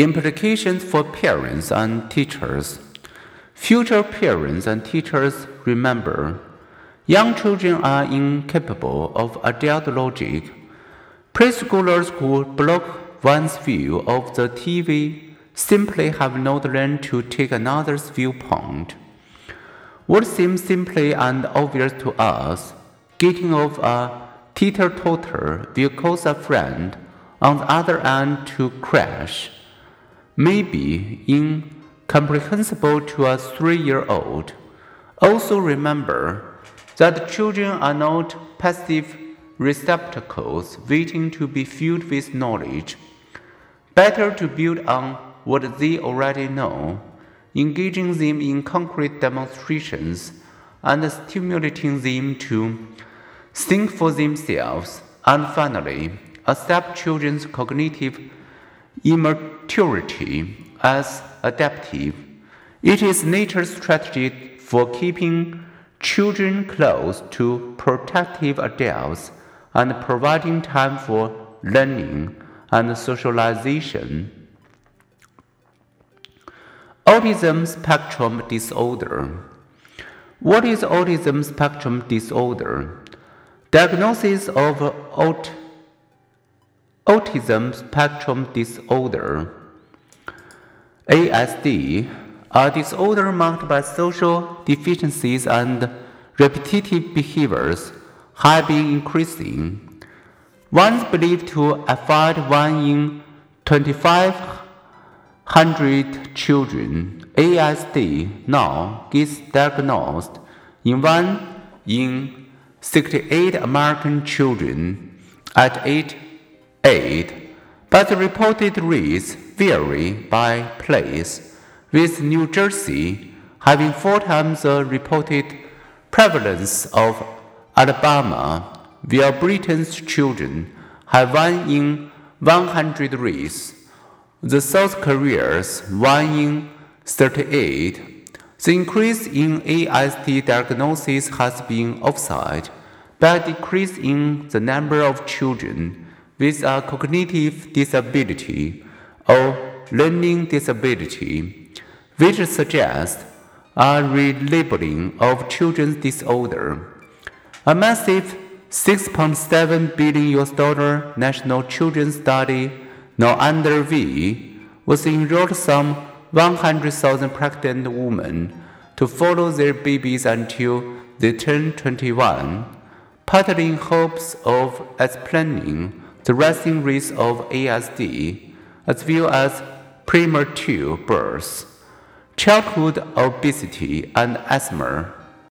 Implications for parents and teachers. Future parents and teachers remember young children are incapable of adult logic. Preschoolers who block one's view of the TV simply have not learned to take another's viewpoint. What seems simply and obvious to us, getting off a teeter totter will cause a friend on the other end to crash, may be incomprehensible to a three year old. Also, remember that children are not passive receptacles waiting to be filled with knowledge. Better to build on what they already know, engaging them in concrete demonstrations, and stimulating them to think for themselves, and finally, accept children's cognitive immaturity as adaptive. It is nature's strategy for keeping children close to protective adults and providing time for learning and socialization. Autism spectrum disorder. What is autism spectrum disorder? Diagnosis of aut- autism spectrum disorder ASD, a disorder marked by social deficiencies and repetitive behaviors, have been increasing. Once believed to affect one in 2,500 children, ASD now gets diagnosed in one in 68 American children at age 8, but the reported rates vary by place, with New Jersey having four times the reported prevalence of Alabama, while Britain's children have one in 100 rates, the South Korea's one in 38. The increase in ASD diagnosis has been offset by a decrease in the number of children with a cognitive disability or learning disability, which suggests a relabeling of children's disorder. A massive 6.7 billion US dollar national children's study, now underway, was enrolled some 100,000 pregnant women to follow their babies until they turn 21, partly in hopes of explaining the rising rates of ASD, as well as premature births, childhood obesity, and asthma.